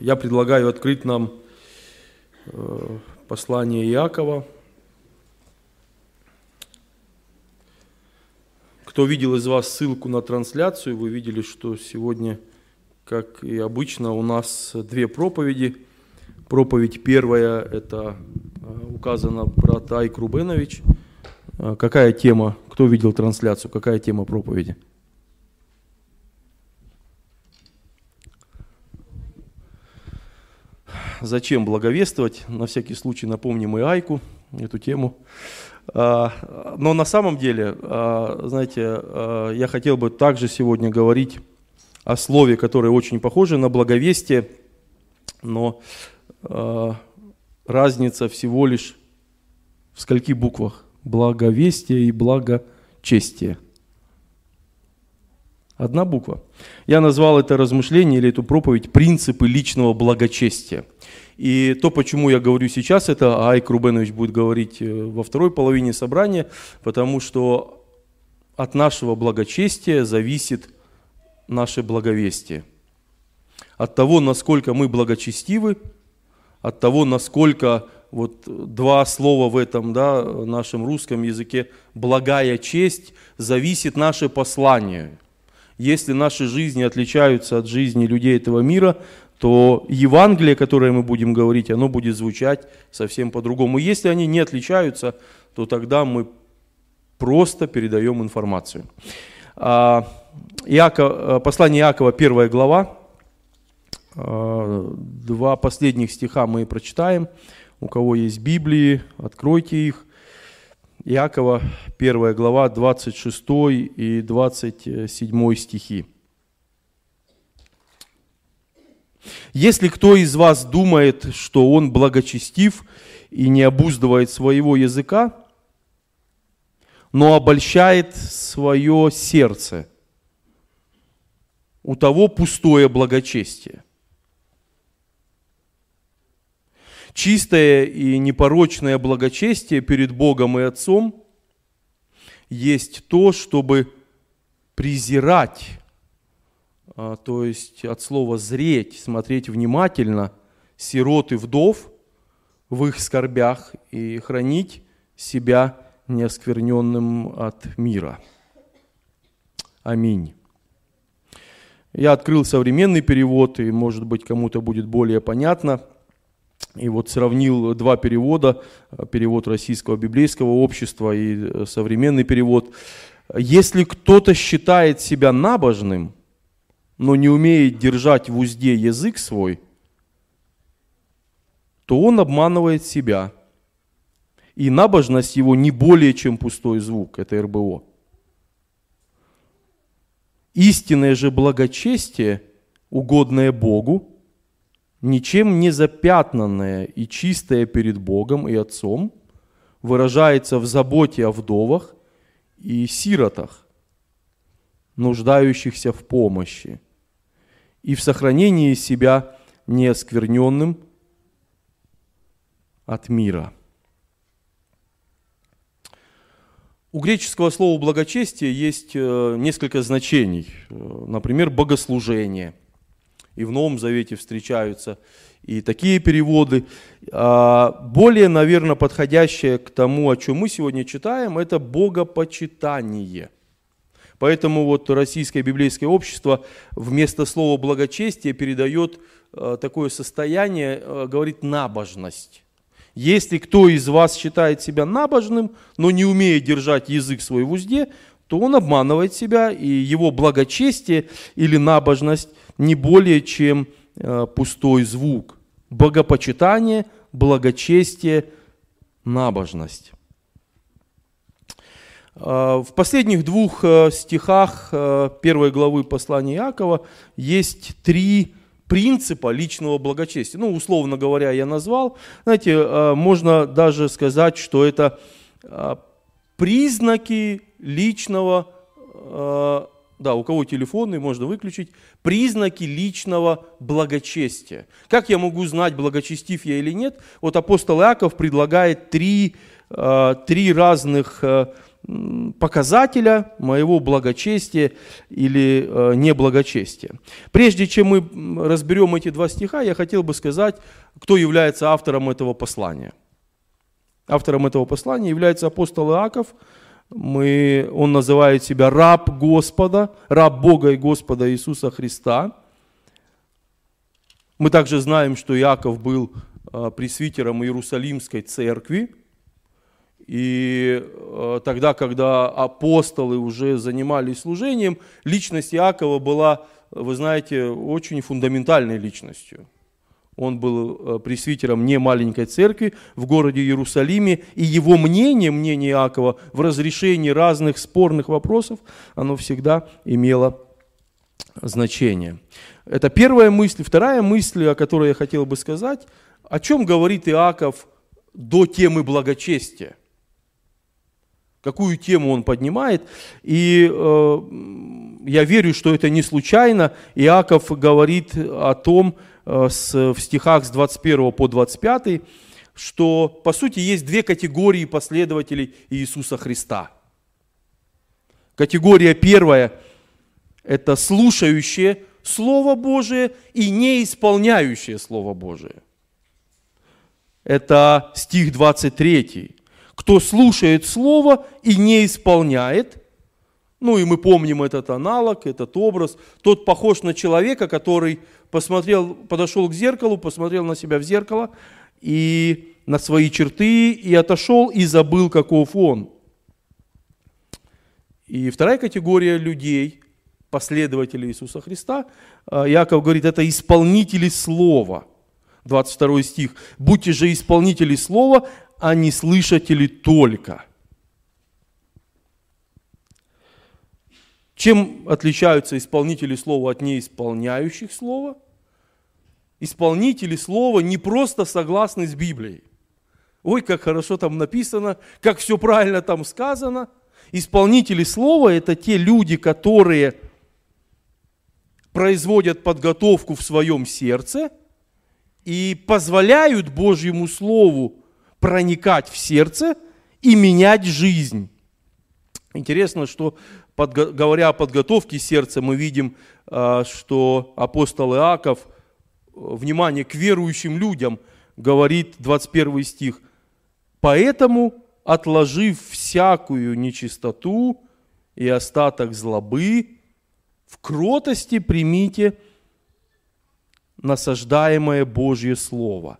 Я предлагаю открыть нам э, послание Иакова. Кто видел из вас ссылку на трансляцию, вы видели, что сегодня, как и обычно, у нас две проповеди. Проповедь первая, это э, указано брат Айк Рубенович. Э, какая тема, кто видел трансляцию, какая тема проповеди? Зачем благовествовать. На всякий случай напомним и Айку эту тему. А, но на самом деле, а, знаете, а, я хотел бы также сегодня говорить о слове, которое очень похоже на благовестие, но разница всего лишь в скольки буквах? Благовестие и благочестие – Одна буква. Я назвал это размышление или эту проповедь «Принципы личного благочестия». И то, почему я говорю сейчас, это Айк Рубенович будет говорить э, во второй половине собрания, потому что от нашего благочестия зависит наше благовестие. От того, насколько мы благочестивы, от того, насколько вот два слова в этом да, нашем русском языке «благая честь» зависит наше послание – если наши жизни отличаются от жизни людей этого мира, то Евангелие, которое мы будем говорить, оно будет звучать совсем по-другому. Если они не отличаются, то тогда мы просто передаем информацию. А, Иаков, э, послание Иакова, первая глава, э, два последних стиха мы прочитаем. У кого есть Библии, откройте их. Иакова, 1 глава, 26 и 27 стихи. Если кто из вас думает, что он благочестив и не обуздывает своего языка, но обольщает свое сердце, у того пустое благочестие – Чистое и непорочное благочестие перед Богом и Отцом есть то, чтобы презирать, а, то есть от слова зреть, смотреть внимательно сирот и вдов в их скорбях и хранить себя неоскверненным от мира. Аминь. Я открыл современный перевод, и, может быть, кому-то будет более понятно – и вот сравнил два перевода, перевод Российского библейского общества и э, современный перевод. Если кто-то считает себя набожным, но не умеет держать в узде язык свой, то он обманывает себя. И набожность его не более чем пустой звук, это РБО. Истинное же благочестие, угодное Богу, ничем не запятнанное и чистое перед Богом и Отцом, выражается в заботе о вдовах и сиротах, нуждающихся в помощи, и в сохранении себя неоскверненным от мира. У греческого слова благочестие есть э, несколько значений. Э, например, богослужение – и в Новом Завете встречаются и такие переводы. А, более, наверное, подходящее к тому, о чем мы сегодня читаем, это богопочитание. Поэтому вот Российское библейское общество вместо слова благочестие передает а, такое состояние, а, говорит набожность. Если кто из вас считает себя набожным, но не умеет держать язык свой в узде, то он обманывает себя, и его благочестие или набожность не более чем э, пустой звук. Богопочитание, благочестие, набожность. Э, в последних двух э, стихах первой главы послания Иакова есть три принципа личного благочестия. Ну, условно говоря, я назвал. Знаете, можно даже сказать, что это признаки личного да, у кого телефонный, можно выключить, признаки личного благочестия. Как я могу знать, благочестив я или нет? Вот апостол Иаков предлагает три, э, три разных э, показателя моего благочестия или э, неблагочестия. Прежде чем мы разберем эти два стиха, я хотел бы сказать, кто является автором этого послания. Автором этого послания является апостол Иаков. Мы, он называет себя раб Господа, раб Бога и Господа Иисуса Христа. Мы также знаем, что Иаков был э, пресвитером Иерусалимской церкви, и э, тогда, когда апостолы уже занимались служением, личность Иакова была, вы знаете, очень фундаментальной личностью. Он был э, пресвитером не маленькой церкви в городе Иерусалиме, и его мнение, мнение Иакова в разрешении разных спорных вопросов, оно всегда имело значение. Это первая мысль. Вторая мысль, о которой я хотел бы сказать, о чем говорит Иаков до темы благочестия какую тему он поднимает. И э, я верю, что это не случайно. Иаков говорит о том с, в стихах с 21 по 25, что по сути есть две категории последователей Иисуса Христа. Категория первая – это слушающие Слово Божие и не исполняющие Слово Божие. Это стих 23 кто слушает Слово и не исполняет, ну и мы помним этот аналог, этот образ, тот похож на человека, который посмотрел, подошел к зеркалу, посмотрел на себя в зеркало и на свои черты, и отошел, и забыл, каков он. И вторая категория людей, последователей Иисуса Христа, а, Яков говорит, это исполнители Слова. 22 стих. «Будьте же исполнители Слова, а не слышатели только. Чем отличаются исполнители слова от неисполняющих слова? Исполнители слова не просто согласны с Библией. Ой, как хорошо там написано, как все правильно там сказано. Исполнители слова – это те люди, которые производят подготовку в своем сердце и позволяют Божьему Слову проникать в сердце и менять жизнь. Интересно, что под, говоря о подготовке сердца, мы видим, а, что апостол Иаков, внимание, к верующим людям, говорит 21 стих, «Поэтому, отложив всякую нечистоту и остаток злобы, в кротости примите насаждаемое Божье Слово».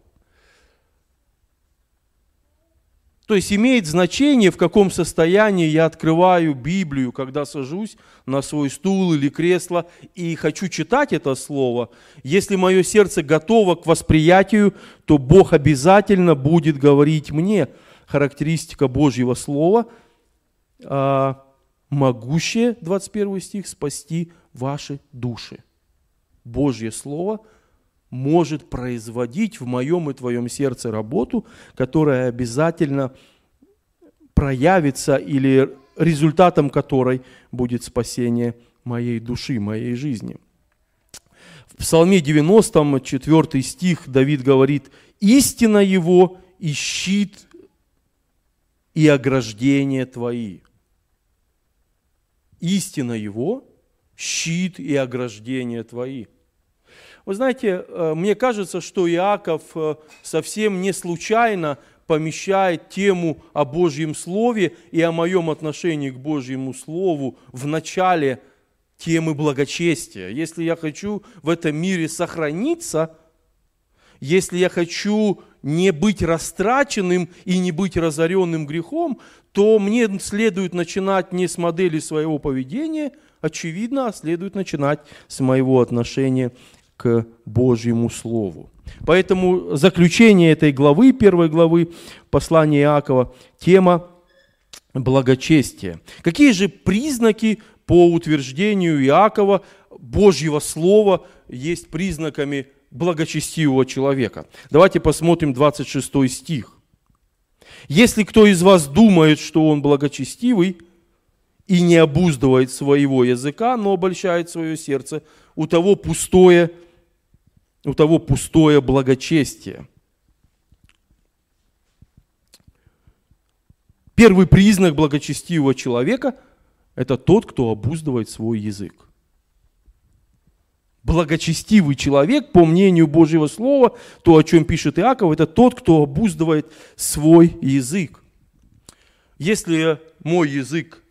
То есть имеет значение, в каком состоянии я открываю Библию, когда сажусь на свой стул или кресло и хочу читать это слово. Если мое сердце готово к восприятию, то Бог обязательно будет говорить мне. Характеристика Божьего слова, а, могущее, 21 стих, спасти ваши души. Божье слово – может производить в моем и твоем сердце работу, которая обязательно проявится или результатом которой будет спасение моей души, моей жизни. В Псалме 90, 4 стих Давид говорит, «Истина его и щит и ограждение твои». Истина его, щит и ограждение твои – вы знаете, э, мне кажется, что Иаков э, совсем не случайно помещает тему о Божьем Слове и о моем отношении к Божьему Слову в начале темы благочестия. Если я хочу в этом мире сохраниться, если я хочу не быть растраченным и не быть разоренным грехом, то мне следует начинать не с модели своего поведения, очевидно, а следует начинать с моего отношения к Божьему Слову. Поэтому заключение этой главы, первой главы послания Иакова, тема благочестия. Какие же признаки по утверждению Иакова Божьего Слова есть признаками благочестивого человека? Давайте посмотрим 26 стих. «Если кто из вас думает, что он благочестивый и не обуздывает своего языка, но обольщает свое сердце, у того пустое у того пустое благочестие. Первый признак благочестивого человека – это тот, кто обуздывает свой язык. Благочестивый человек, по мнению Божьего Слова, то, о чем пишет Иаков, это тот, кто обуздывает свой язык. Если мой язык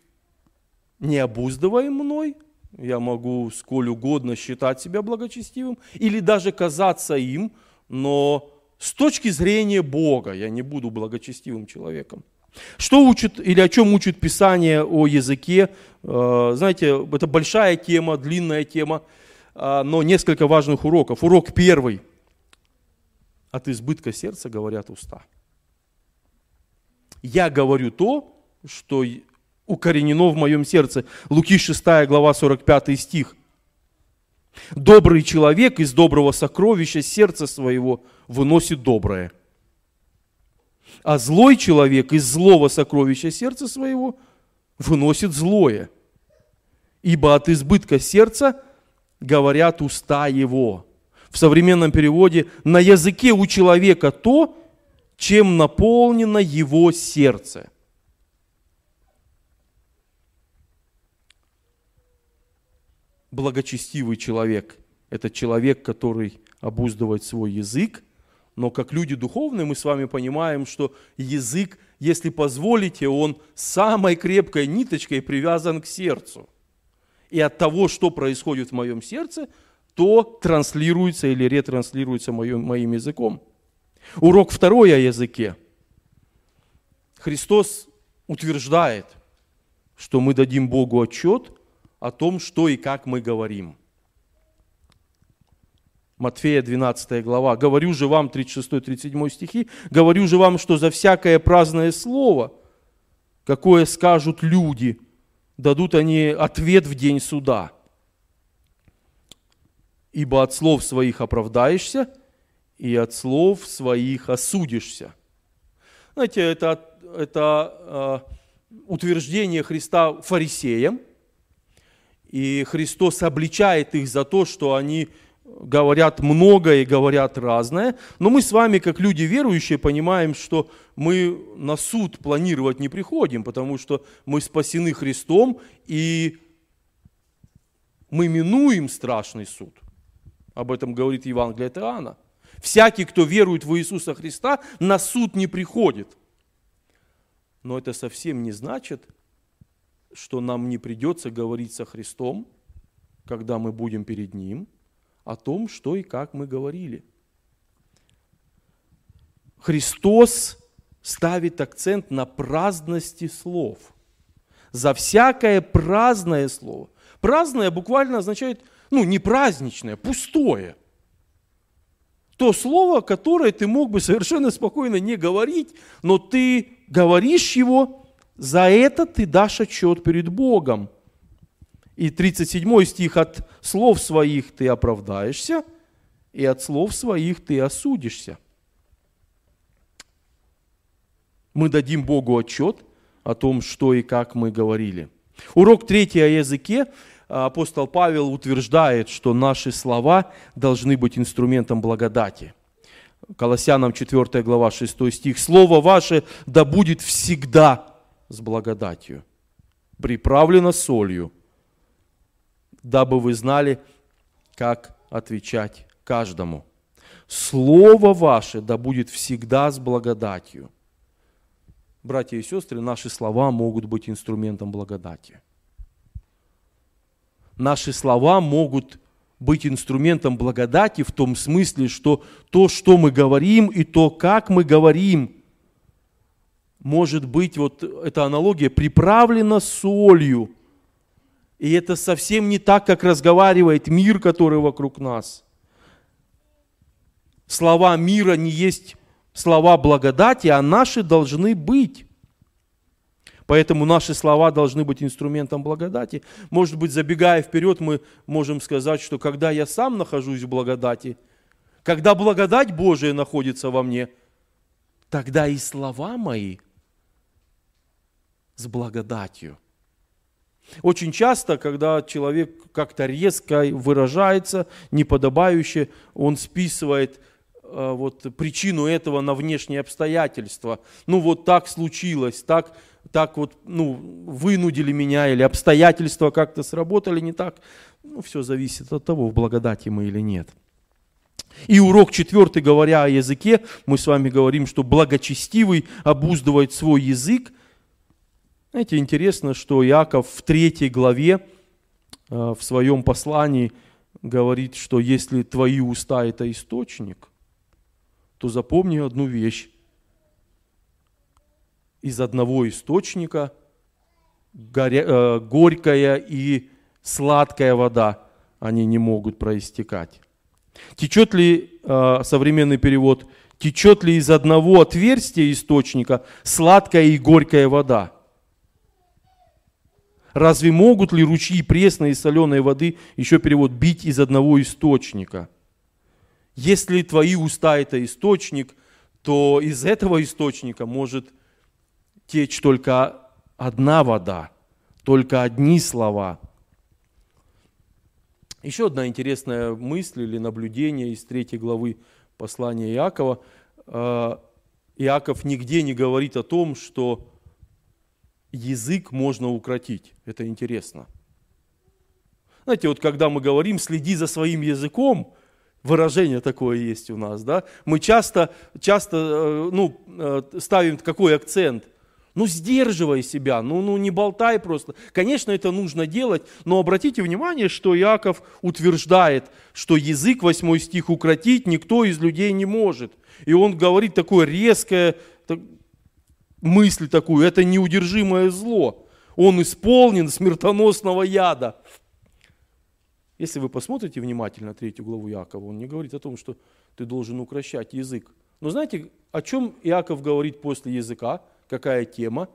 не обуздываем мной, я могу сколь угодно считать себя благочестивым или даже казаться им, но с точки зрения Бога я не буду благочестивым человеком. Что учит или о чем учит Писание о языке? Э, знаете, это большая тема, длинная тема, э, но несколько важных уроков. Урок первый. От избытка сердца говорят уста. Я говорю то, что укоренено в моем сердце. Луки 6 глава 45 стих. Добрый человек из доброго сокровища сердца своего выносит доброе. А злой человек из злого сокровища сердца своего выносит злое. Ибо от избытка сердца говорят уста его. В современном переводе на языке у человека то, чем наполнено его сердце. Благочестивый человек – это человек, который обуздывает свой язык, но как люди духовные мы с вами понимаем, что язык, если позволите, он самой крепкой ниточкой привязан к сердцу. И от того, что происходит в моем сердце, то транслируется или ретранслируется моим, моим языком. Урок второй о языке. Христос утверждает, что мы дадим Богу отчет о том, что и как мы говорим. Матфея 12 глава. «Говорю же вам», 36-37 стихи, «говорю же вам, что за всякое праздное слово, какое скажут люди, дадут они ответ в день суда. Ибо от слов своих оправдаешься, и от слов своих осудишься». Знаете, это, это э, утверждение Христа фарисеям, и Христос обличает их за то, что они говорят много и говорят разное, но мы с вами, как люди верующие, понимаем, что мы на суд планировать не приходим, потому что мы спасены Христом, и мы минуем страшный суд. Об этом говорит Евангелие от Иоанна. Всякий, кто верует в Иисуса Христа, на суд не приходит. Но это совсем не значит, что нам не придется говорить со Христом, когда мы будем перед Ним – о том, что и как мы говорили. Христос ставит акцент на праздности слов. За всякое праздное слово. Праздное буквально означает, ну, не праздничное, пустое. То слово, которое ты мог бы совершенно спокойно не говорить, но ты говоришь его, за это ты дашь отчет перед Богом – и 37 стих, от слов своих ты оправдаешься, и от слов своих ты осудишься. Мы дадим Богу отчет о том, что и как мы говорили. Урок третий о языке. Апостол Павел утверждает, что наши слова должны быть инструментом благодати. Колоссянам 4 глава 6 стих. «Слово ваше да будет всегда с благодатью, приправлено солью, дабы вы знали, как отвечать каждому. Слово ваше да будет всегда с благодатью. Братья и сестры, наши слова могут быть инструментом благодати. Наши слова могут быть инструментом благодати в том смысле, что то, что мы говорим, и то, как мы говорим, может быть, вот эта аналогия, приправлена солью – и это совсем не так, как разговаривает мир, который вокруг нас. Слова мира не есть слова благодати, а наши должны быть. Поэтому наши слова должны быть инструментом благодати. Может быть, забегая вперед, мы можем сказать, что когда я сам нахожусь в благодати, когда благодать Божия находится во мне, тогда и слова мои с благодатью – очень часто, когда человек как-то резко выражается, неподобающе, он списывает э, вот, причину этого на внешние обстоятельства. Ну вот так случилось, так, так вот ну, вынудили меня, или обстоятельства как-то сработали не так. Ну, все зависит от того, в благодати мы или нет. И урок четвертый, говоря о языке, мы с вами говорим, что благочестивый обуздывает свой язык. Знаете, интересно, что Иаков в третьей главе э, в своем послании говорит, что если твои уста – это источник, то запомни одну вещь. Из одного источника э, горькая и сладкая вода, они не могут проистекать. Течет ли, э, современный перевод, течет ли из одного отверстия источника сладкая и горькая вода? Разве могут ли ручьи пресной и соленой воды, еще перевод, бить из одного источника? Если твои уста – это источник, то из этого источника может течь только одна вода, только одни слова – еще одна интересная мысль или наблюдение из третьей главы послания Иакова. Э, Иаков нигде не говорит о том, что язык можно укротить. Это интересно. Знаете, вот когда мы говорим «следи за своим языком», выражение такое есть у нас, да, мы часто, часто э, ну, э, ставим какой акцент – ну, сдерживай себя, ну, ну не болтай просто. Конечно, это нужно делать, но обратите внимание, что Иаков утверждает, что язык, 8 стих, укротить никто из людей не может. И он говорит такое резкое, мысль такую, это неудержимое зло. Он исполнен смертоносного яда. Если вы посмотрите внимательно третью главу Иакова, он не говорит о том, что ты должен укращать язык. Но знаете, о чем Иаков говорит после языка? Какая тема?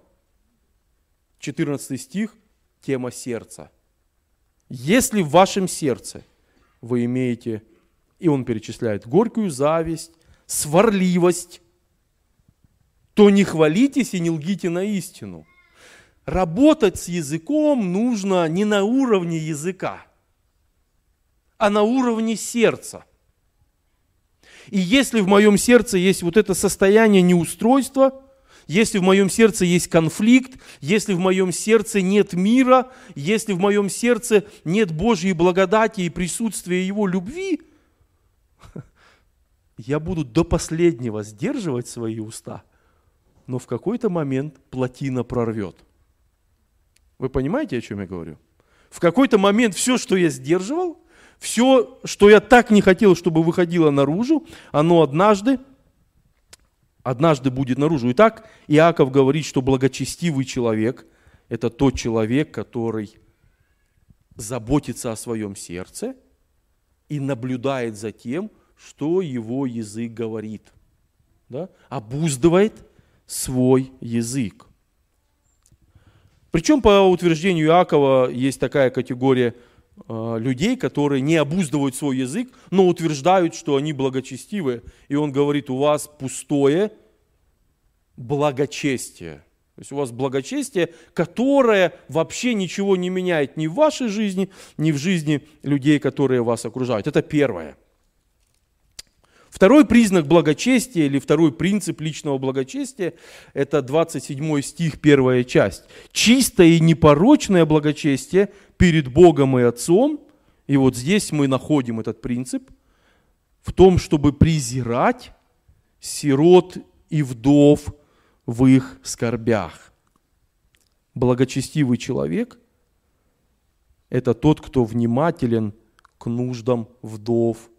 14 стих, тема сердца. Если в вашем сердце вы имеете, и он перечисляет, горькую зависть, сварливость, то не хвалитесь и не лгите на истину. Работать с языком нужно не на уровне языка, а на уровне сердца. И если в моем сердце есть вот это состояние неустройства – если в моем сердце есть конфликт, если в моем сердце нет мира, если в моем сердце нет Божьей благодати и присутствия Его любви, я буду до последнего сдерживать свои уста, но в какой-то момент плотина прорвет. Вы понимаете, о чем я говорю? В какой-то момент все, что я сдерживал, все, что я так не хотел, чтобы выходило наружу, оно однажды однажды будет наружу. Итак, Иаков говорит, что благочестивый человек – это тот человек, который заботится о своем сердце и наблюдает за тем, что его язык говорит. Да? Обуздывает свой язык. Причем по утверждению Иакова есть такая категория – Э, людей, которые не обуздывают свой язык, но утверждают, что они благочестивые. И он говорит, у вас пустое благочестие. То есть у вас благочестие, которое вообще ничего не меняет ни в вашей жизни, ни в жизни людей, которые вас окружают. Это первое. Второй признак благочестия или второй принцип личного благочестия – это 27 стих, первая часть. Чистое и непорочное благочестие перед Богом и Отцом, и вот здесь мы находим этот принцип, в том, чтобы презирать сирот и вдов в их скорбях. Благочестивый человек – это тот, кто внимателен к нуждам вдов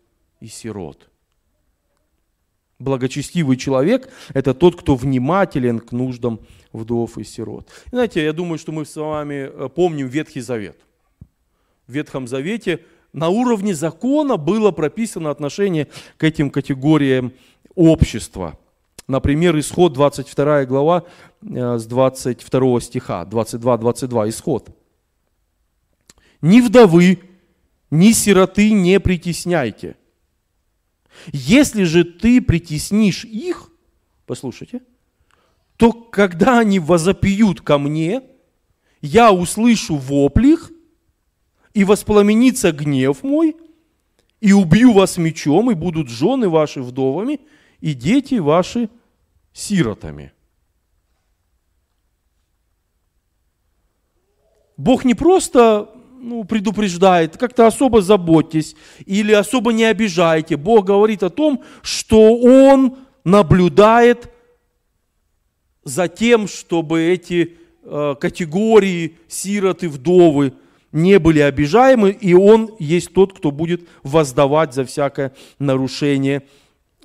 и сирот – Благочестивый человек – это тот, кто внимателен к нуждам вдов и сирот. И знаете, я думаю, что мы с вами э, помним Ветхий Завет. В Ветхом Завете на уровне закона было прописано отношение к этим категориям общества. Например, Исход 22 глава э, с 22 стиха, 22-22, Исход. «Ни вдовы, ни сироты не притесняйте» Если же ты притеснишь их, послушайте, то когда они возопьют ко мне, я услышу вопль их, и воспламенится гнев мой, и убью вас мечом, и будут жены ваши вдовами, и дети ваши сиротами. Бог не просто ну, предупреждает, как-то особо заботьтесь или особо не обижайте. Бог говорит о том, что Он наблюдает за тем, чтобы эти э, категории сироты, вдовы не были обижаемы, и Он есть тот, кто будет воздавать за всякое нарушение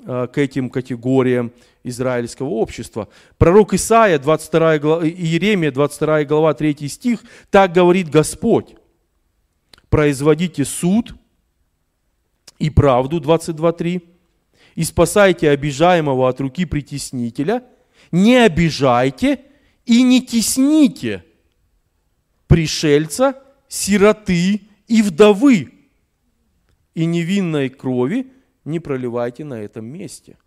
э, к этим категориям израильского общества. Пророк Исаия, 22 глава, Иеремия, 22 глава, 3 стих, так говорит Господь. Производите суд и правду, 22.3, и спасайте обижаемого от руки притеснителя, не обижайте и не тесните пришельца, сироты и вдовы, и невинной крови не проливайте на этом месте.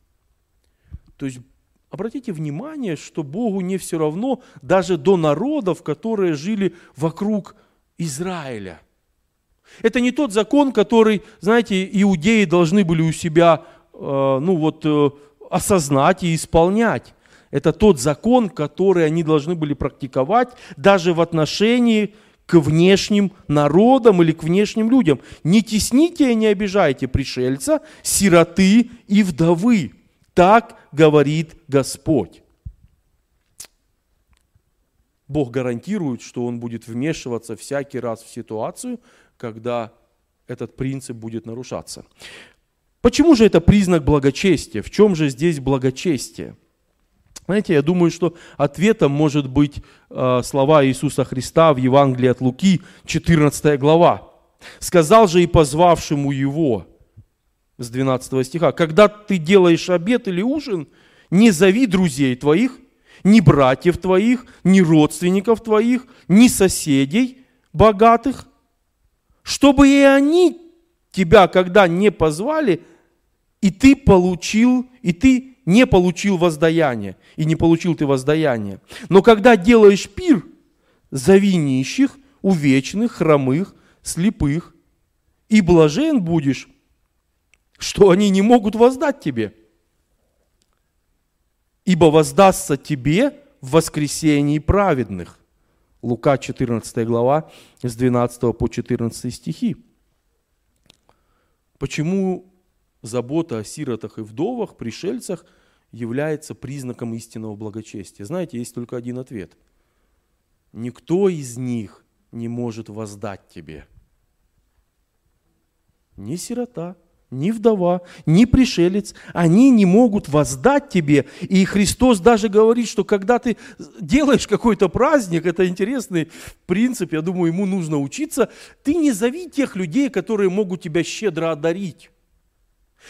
То есть обратите внимание, что Богу не все равно даже до народов, которые жили вокруг Израиля. Это не тот закон, который, знаете, иудеи должны были у себя э, ну вот, э, осознать и исполнять. Это тот закон, который они должны были практиковать даже в отношении к внешним народам или к внешним людям. Не тесните и не обижайте пришельца, сироты и вдовы. Так говорит Господь. Бог гарантирует, что Он будет вмешиваться всякий раз в ситуацию, когда этот принцип будет нарушаться. Почему же это признак благочестия? В чем же здесь благочестие? Знаете, я думаю, что ответом может быть э, слова Иисуса Христа в Евангелии от Луки, 14 глава. «Сказал же и позвавшему его, с 12 стиха, когда ты делаешь обед или ужин, не зови друзей твоих, ни братьев твоих, ни родственников твоих, ни соседей богатых, чтобы и они тебя, когда не позвали, и ты получил, и ты не получил воздаяние, и не получил ты воздаяние. Но когда делаешь пир, зови нищих, увечных, хромых, слепых, и блажен будешь, что они не могут воздать тебе. Ибо воздастся тебе в воскресении праведных. Лука 14 глава с 12 по 14 стихи. Почему забота о сиротах и вдовах, пришельцах является признаком истинного благочестия? Знаете, есть только один ответ. Никто из них не может воздать тебе. Ни сирота, ни вдова, ни пришелец, они не могут воздать тебе. И Христос даже говорит, что когда ты делаешь какой-то праздник, это интересный принцип, я думаю, ему нужно учиться, ты не зови тех людей, которые могут тебя щедро одарить.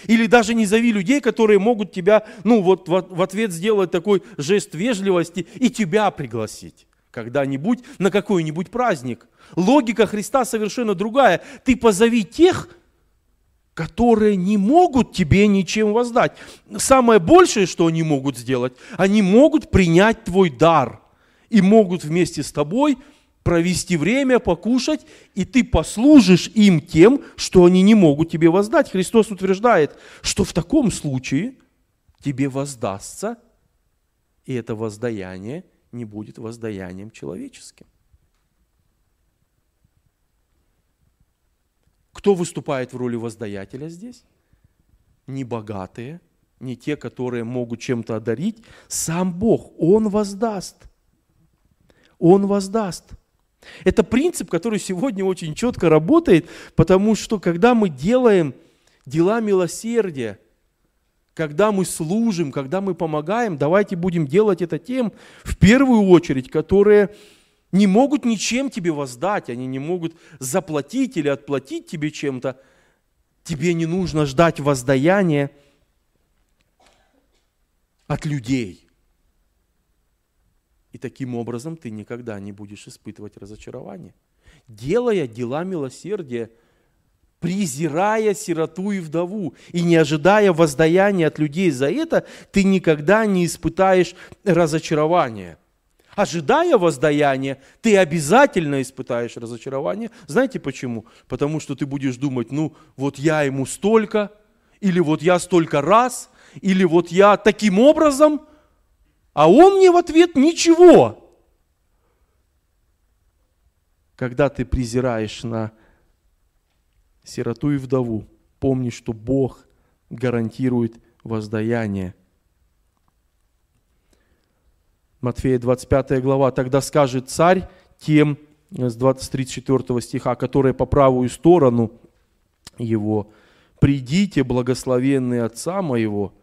Или даже не зови людей, которые могут тебя, ну вот в ответ сделать такой жест вежливости и тебя пригласить когда-нибудь на какой-нибудь праздник. Логика Христа совершенно другая. Ты позови тех, которые не могут тебе ничем воздать. Самое большее, что они могут сделать, они могут принять твой дар и могут вместе с тобой провести время, покушать, и ты послужишь им тем, что они не могут тебе воздать. Христос утверждает, что в таком случае тебе воздастся, и это воздаяние не будет воздаянием человеческим. Кто выступает в роли воздаятеля здесь? Не богатые, не те, которые могут чем-то одарить. Сам Бог, Он воздаст. Он воздаст. Это принцип, который сегодня очень четко работает, потому что когда мы делаем дела милосердия, когда мы служим, когда мы помогаем, давайте будем делать это тем, в первую очередь, которые не могут ничем тебе воздать, они не могут заплатить или отплатить тебе чем-то. Тебе не нужно ждать воздаяния от людей. И таким образом ты никогда не будешь испытывать разочарование. Делая дела милосердия, презирая сироту и вдову и не ожидая воздаяния от людей за это, ты никогда не испытаешь разочарования – ожидая воздаяния, ты обязательно испытаешь разочарование. Знаете почему? Потому что ты будешь думать, ну вот я ему столько, или вот я столько раз, или вот я таким образом, а он мне в ответ ничего. Когда ты презираешь на сироту и вдову, помни, что Бог гарантирует воздаяние – Матфея 25 глава, тогда скажет царь тем, э, с 34 стиха, которые по правую сторону его, «Придите, благословенные Отца моего,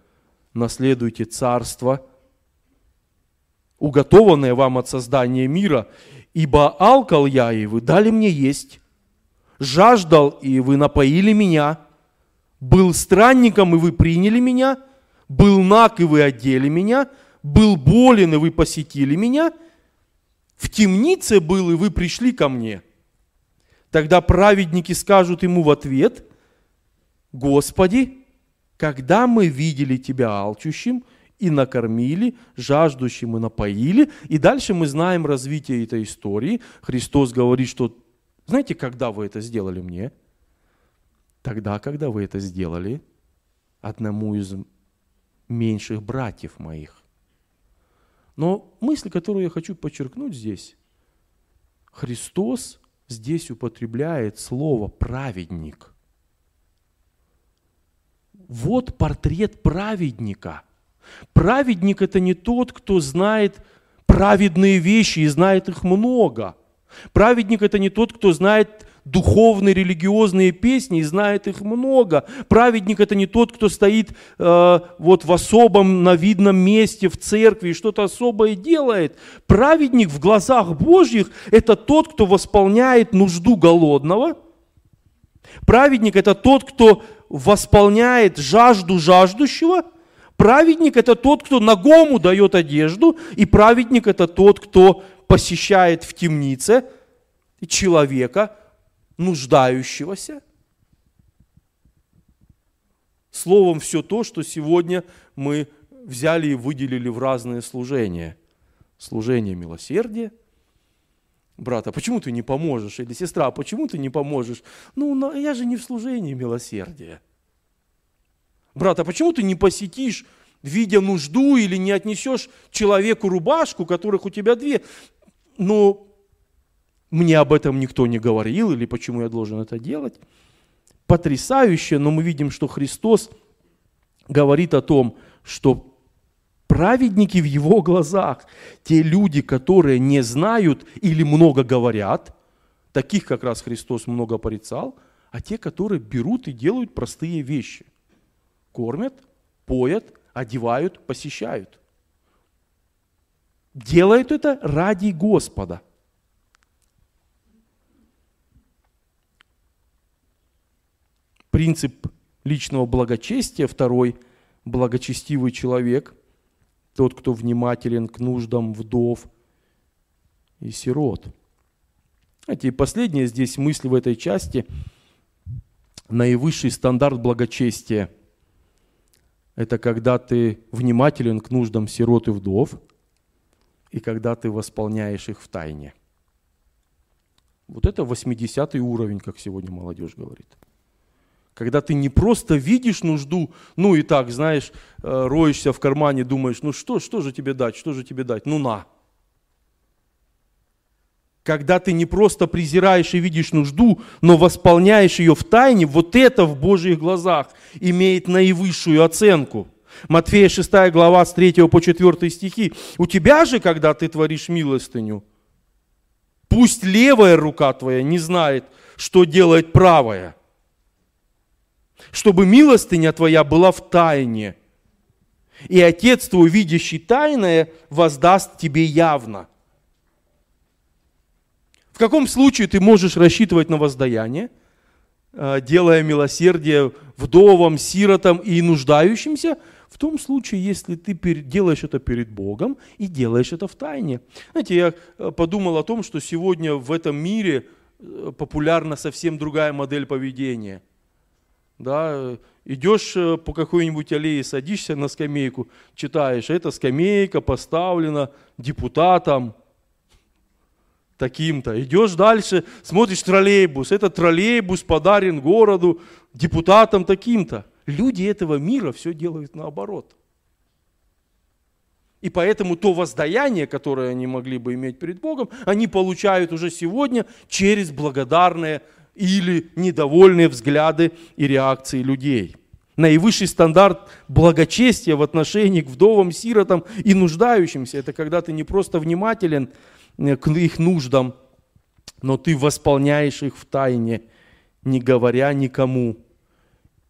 наследуйте царство, уготованное вам от создания мира, ибо алкал я, и вы дали мне есть, жаждал, и вы напоили меня, был странником, и вы приняли меня, был наг, и вы одели меня, был болен, и вы посетили меня, в темнице был, и вы пришли ко мне. Тогда праведники скажут ему в ответ, Господи, когда мы видели Тебя алчущим и накормили, жаждущим и напоили, и дальше мы знаем развитие этой истории. Христос говорит, что, знаете, когда вы это сделали мне? Тогда, когда вы это сделали одному из меньших братьев моих. Но мысль, которую я хочу подчеркнуть здесь, Христос здесь употребляет слово праведник. Вот портрет праведника. Праведник это не тот, кто знает праведные вещи и знает их много. Праведник это не тот, кто знает духовные, религиозные песни, и знает их много. Праведник это не тот, кто стоит э, вот в особом, на видном месте в церкви и что-то особое делает. Праведник в глазах Божьих это тот, кто восполняет нужду голодного. Праведник это тот, кто восполняет жажду жаждущего. Праведник это тот, кто ногому дает одежду. И праведник это тот, кто посещает в темнице человека, нуждающегося. Словом, все то, что сегодня мы взяли и выделили в разные служения. Служение милосердия. Брат, а почему ты не поможешь? Или сестра, а почему ты не поможешь? Ну, я же не в служении милосердия. Брат, а почему ты не посетишь, видя нужду, или не отнесешь человеку рубашку, которых у тебя две? Ну, мне об этом никто не говорил, или почему я должен это делать. Потрясающе, но мы видим, что Христос говорит о том, что праведники в его глазах, те люди, которые не знают или много говорят, таких как раз Христос много порицал, а те, которые берут и делают простые вещи. Кормят, поят, одевают, посещают. Делают это ради Господа – принцип личного благочестия, второй – благочестивый человек, тот, кто внимателен к нуждам вдов и сирот. Знаете, и последняя здесь мысль в этой части – наивысший стандарт благочестия – это когда ты внимателен к нуждам сирот и вдов, и когда ты восполняешь их в тайне. Вот это 80 уровень, как сегодня молодежь говорит – когда ты не просто видишь нужду, ну и так, знаешь, э, роешься в кармане, думаешь, ну что, что же тебе дать, что же тебе дать, ну на. Когда ты не просто презираешь и видишь нужду, но восполняешь ее в тайне, вот это в Божьих глазах имеет наивысшую оценку. Матфея 6 глава с 3 по 4 стихи. У тебя же, когда ты творишь милостыню, пусть левая рука твоя не знает, что делает правая – чтобы милостыня твоя была в тайне, и Отец твой, видящий тайное, воздаст тебе явно. В каком случае ты можешь рассчитывать на воздаяние, э, делая милосердие вдовам, сиротам и нуждающимся? В том случае, если ты делаешь это перед Богом и делаешь это в тайне. Знаете, я э, подумал о том, что сегодня в этом мире э, популярна совсем другая модель поведения – да, идешь э, по какой-нибудь аллее, садишься на скамейку, читаешь, эта скамейка поставлена депутатом таким-то. Идешь дальше, смотришь троллейбус. Этот троллейбус подарен городу депутатам таким-то. Люди этого мира все делают наоборот. И поэтому то воздаяние, которое они могли бы иметь перед Богом, они получают уже сегодня через благодарные или недовольные взгляды и реакции людей. Наивысший стандарт благочестия в отношении к вдовам, сиротам и нуждающимся – это когда ты не просто внимателен Э, к их нуждам, но ты восполняешь их в тайне, не говоря никому.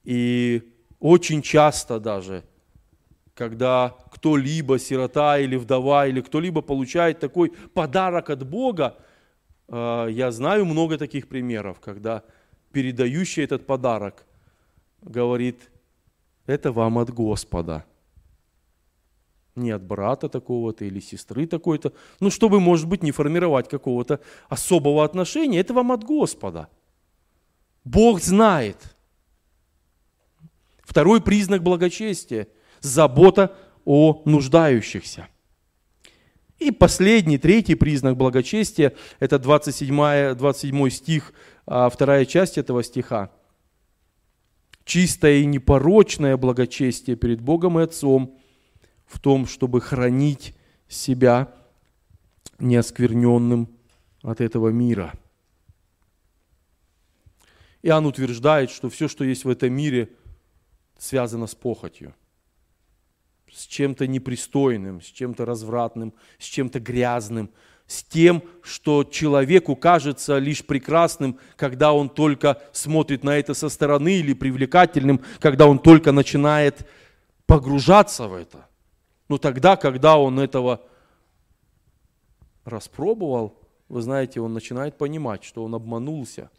И очень часто даже, когда кто-либо, сирота или вдова, или кто-либо получает такой подарок от Бога, я знаю много таких примеров, когда передающий этот подарок говорит, это вам от Господа – не от брата такого-то или сестры такой-то, ну, чтобы, может быть, не формировать какого-то особого отношения, это вам от Господа. Бог знает. Второй признак благочестия – забота о нуждающихся. И последний, третий признак благочестия – это 27, 27 стих, а, вторая часть этого стиха. Чистое и непорочное благочестие перед Богом и Отцом – в том, чтобы хранить себя неоскверненным от этого мира. Иоанн утверждает, что все, что есть в этом мире, связано с похотью, с чем-то непристойным, с чем-то развратным, с чем-то грязным, с тем, что человеку кажется лишь прекрасным, когда он только смотрит на это со стороны, или привлекательным, когда он только начинает погружаться в это. Но тогда, когда он этого распробовал, вы знаете, он начинает понимать, что он обманулся.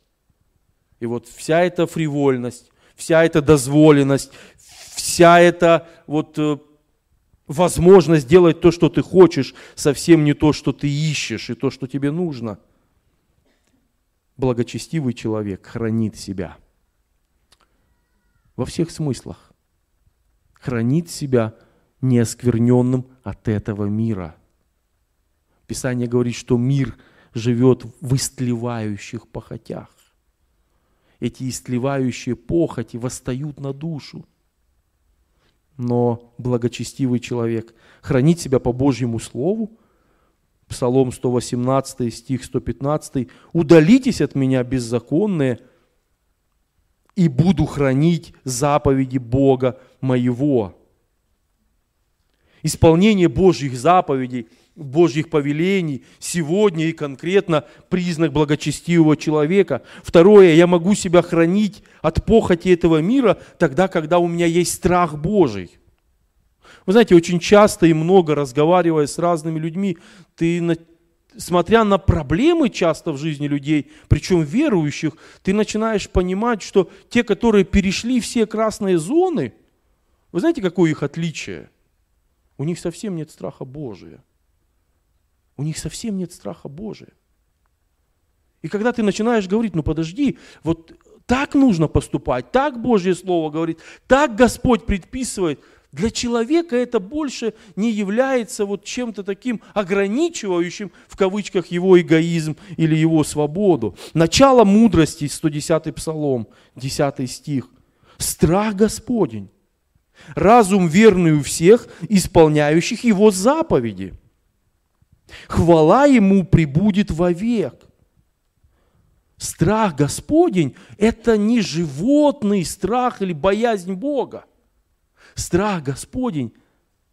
И вот вся эта фривольность, вся эта дозволенность, вся эта вот э, возможность делать то, что ты хочешь, совсем не то, что ты ищешь и то, что тебе нужно. Благочестивый человек хранит себя во всех смыслах. Хранит себя неоскверненным от этого мира. Писание говорит, что мир живет в истлевающих похотях. Эти истлевающие похоти восстают на душу. Но благочестивый человек. Хранит себя по Божьему Слову, Псалом 118, стих 115, «Удалитесь от меня, беззаконные, и буду хранить заповеди Бога моего» исполнение Божьих заповедей, Божьих повелений сегодня и конкретно признак благочестивого человека. Второе, я могу себя хранить от похоти этого мира тогда, когда у меня есть страх Божий. Вы знаете, очень часто и много разговаривая с разными людьми, ты, смотря на проблемы часто в жизни людей, причем верующих, ты начинаешь понимать, что те, которые перешли все красные зоны, вы знаете, какое их отличие? У них совсем нет страха Божия. У них совсем нет страха Божия. И когда ты начинаешь говорить, ну подожди, вот так нужно поступать, так Божье Слово говорит, так Господь предписывает, для человека это больше не является вот чем-то таким ограничивающим, в кавычках, его эгоизм или его свободу. Начало мудрости, 110 Псалом, 10 стих. Страх Господень разум верный у всех, исполняющих его заповеди. Хвала ему прибудет вовек. Страх Господень – это не животный страх или боязнь Бога. Страх Господень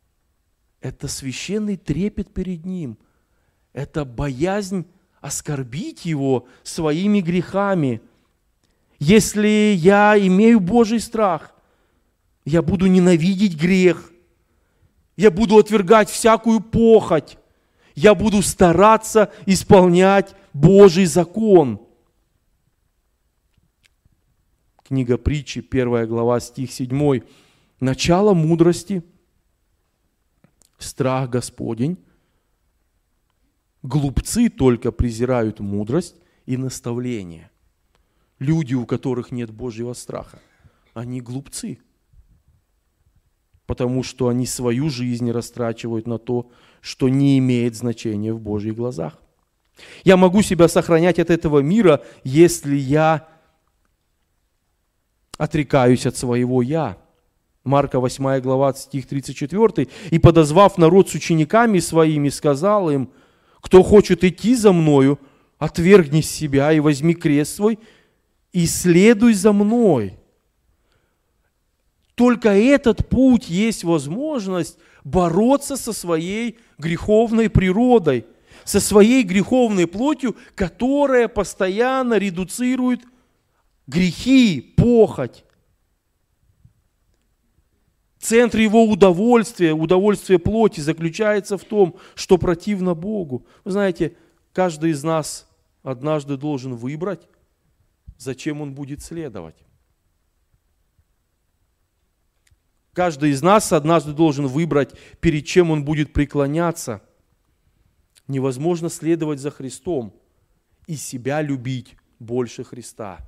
– это священный трепет перед Ним. Это боязнь оскорбить Его своими грехами. Если я имею Божий страх – я буду ненавидеть грех, я буду отвергать всякую похоть, я буду стараться исполнять Божий закон. Книга притчи, первая глава, стих 7. Начало мудрости, страх Господень. Глупцы только презирают мудрость и наставление. Люди, у которых нет Божьего страха, они глупцы – потому что они свою жизнь растрачивают на то, что не имеет значения в Божьих глазах. Я могу себя сохранять от этого мира, если я отрекаюсь от своего «я». Марка 8 глава, стих 34. «И, подозвав народ с учениками своими, сказал им, кто хочет идти за мною, отвергни себя и возьми крест свой, и следуй за мной». Только этот путь есть возможность бороться со своей греховной природой, со своей греховной плотью, которая постоянно редуцирует грехи, похоть. Центр его удовольствия, удовольствия плоти заключается в том, что противно Богу. Вы знаете, каждый из нас однажды должен выбрать, зачем он будет следовать. Каждый из нас однажды должен выбрать, перед чем он будет преклоняться. Невозможно следовать за Христом и себя любить больше Христа.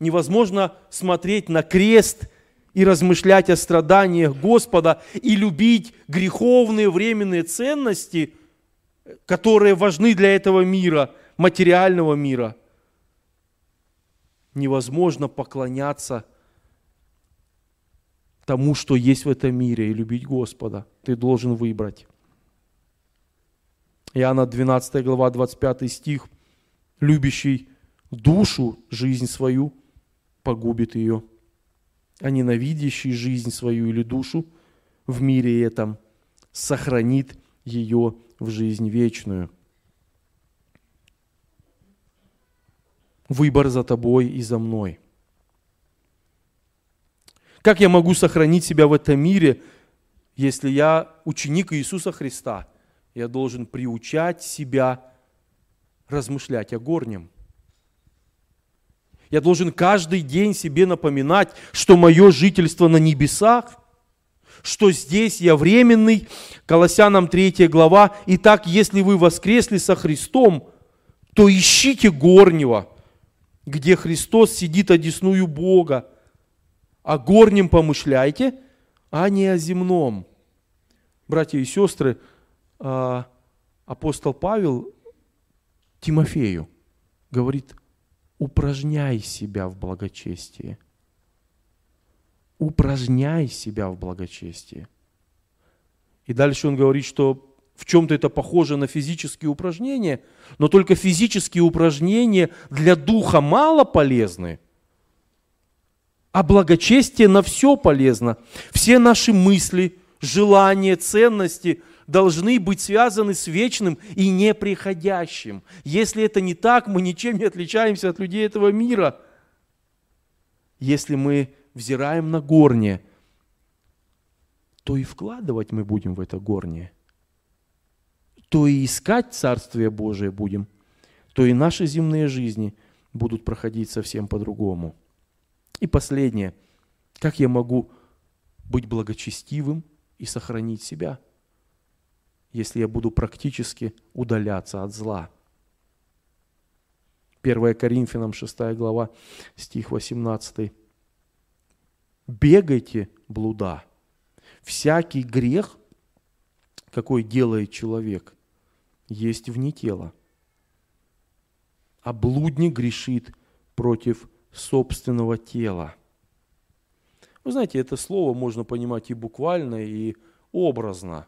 Невозможно смотреть на крест и размышлять о страданиях Господа и любить греховные временные ценности, которые важны для этого мира, материального мира. Невозможно поклоняться тому, что есть в этом мире, и любить Господа. Ты должен выбрать. Иоанна 12 глава, 25 стих. «Любящий душу, жизнь свою, погубит ее, а ненавидящий жизнь свою или душу в мире этом сохранит ее в жизнь вечную». Выбор за тобой и за мной – как я могу сохранить себя в этом мире, если я ученик Иисуса Христа? Я должен приучать себя размышлять о горнем. Я должен каждый день себе напоминать, что мое жительство на небесах, что здесь я временный. Колоссянам 3 глава. Итак, если вы воскресли со Христом, то ищите горнего, где Христос сидит одесную Бога о горнем помышляйте, а не о земном. Братья и сестры, а, апостол Павел Тимофею говорит, упражняй себя в благочестии. Упражняй себя в благочестии. И дальше он говорит, что в чем-то это похоже на физические упражнения, но только физические упражнения для духа мало полезны – а благочестие на все полезно. Все наши мысли, желания, ценности должны быть связаны с вечным и неприходящим. Если это не так, мы ничем не отличаемся от людей этого мира. Если мы взираем на горнее, то и вкладывать мы будем в это горнее. То и искать Царствие Божие будем, то и наши земные жизни будут проходить совсем по-другому. И последнее. Как я могу быть благочестивым и сохранить себя, если я буду практически удаляться от зла? 1 Коринфянам 6 глава, стих 18. «Бегайте блуда. Всякий грех, какой делает человек, есть вне тела. А блудник грешит против собственного тела. Вы знаете, это слово можно понимать и буквально, и образно.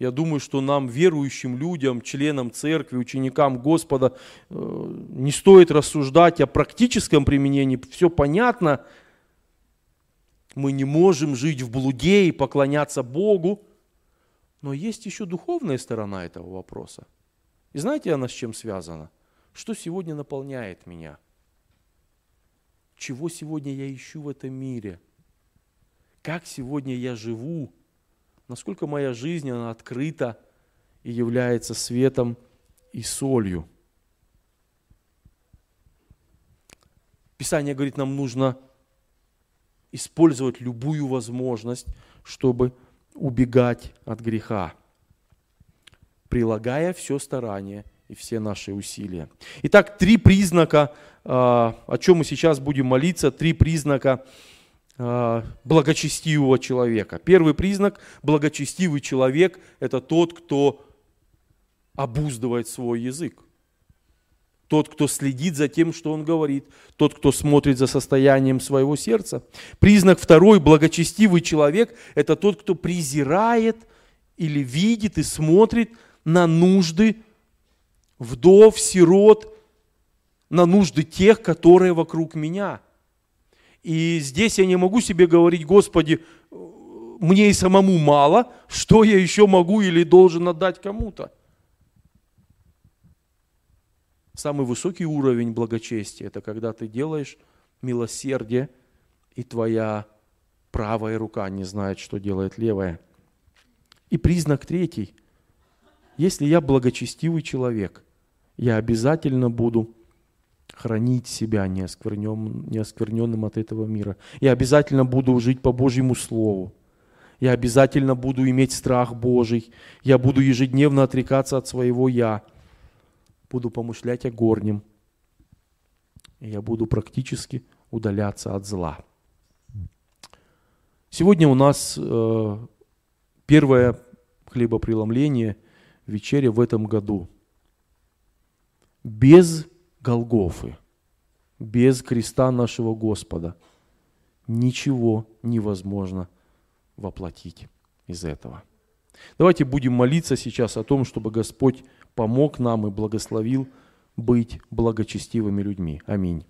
Я думаю, что нам, верующим людям, членам церкви, ученикам Господа, э, не стоит рассуждать о практическом применении. Все понятно. Мы не можем жить в блуде и поклоняться Богу. Но есть еще духовная сторона этого вопроса. И знаете, она с чем связана? Что сегодня наполняет меня – чего сегодня я ищу в этом мире, как сегодня я живу, насколько моя жизнь она открыта и является светом и солью. Писание говорит, нам нужно использовать любую возможность, чтобы убегать от греха, прилагая все старание и все наши усилия. Итак, три признака о чем мы сейчас будем молиться, три признака а, благочестивого человека. Первый признак – благочестивый человек – это тот, кто обуздывает свой язык. Тот, кто следит за тем, что он говорит, тот, кто смотрит за состоянием своего сердца. Признак второй, благочестивый человек, это тот, кто презирает или видит и смотрит на нужды вдов, сирот, на нужды тех, которые вокруг меня. И здесь я не могу себе говорить, Господи, мне и самому мало, что я еще могу или должен отдать кому-то. Самый высокий уровень благочестия – это когда ты делаешь милосердие, и твоя правая рука не знает, что делает левая. И признак третий. Если я благочестивый человек, я обязательно буду хранить себя неоскверненным, неоскверненным от этого мира. Я обязательно буду жить по Божьему Слову. Я обязательно буду иметь страх Божий. Я буду ежедневно отрекаться от своего «я» буду помышлять о горнем, я буду практически удаляться от зла. Сегодня у нас э, первое хлебопреломление, вечеря в этом году. Без Голгофы, без креста нашего Господа ничего невозможно воплотить из этого. Давайте будем молиться сейчас о том, чтобы Господь помог нам и благословил быть благочестивыми людьми. Аминь.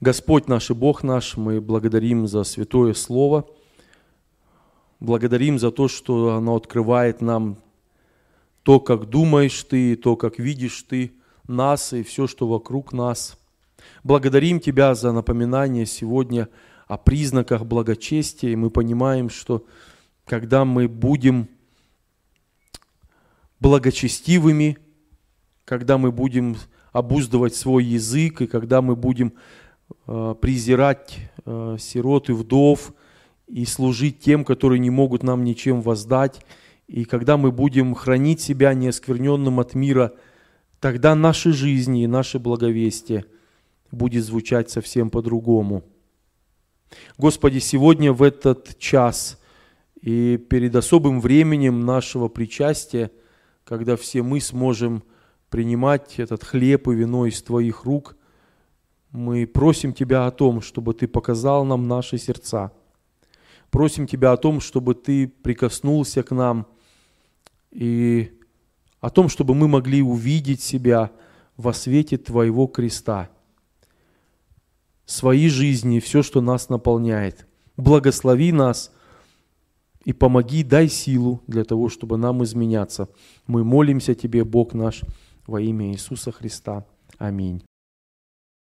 Господь наш и Бог наш, мы благодарим за святое Слово, благодарим за то, что оно открывает нам то, как думаешь ты, то, как видишь ты – нас и все, что вокруг нас. Благодарим Тебя за напоминание сегодня о признаках благочестия, и мы понимаем, что когда мы будем благочестивыми, когда мы будем обуздывать свой язык, и когда мы будем презирать э, сирот и вдов, и служить тем, которые не могут нам ничем воздать, и когда мы будем хранить себя неоскверненным от мира – тогда наши жизни и наше благовестие будет звучать совсем по-другому. Господи, сегодня в этот час и перед особым временем нашего причастия, когда все мы сможем принимать этот хлеб и вино из Твоих рук, мы просим Тебя о том, чтобы Ты показал нам наши сердца. Просим Тебя о том, чтобы Ты прикоснулся к нам и о том, чтобы мы могли увидеть себя во свете Твоего креста, своей жизни, все, что нас наполняет. Благослови нас и помоги, дай силу для того, чтобы нам изменяться. Мы молимся Тебе, Бог наш, во имя Иисуса Христа. Аминь.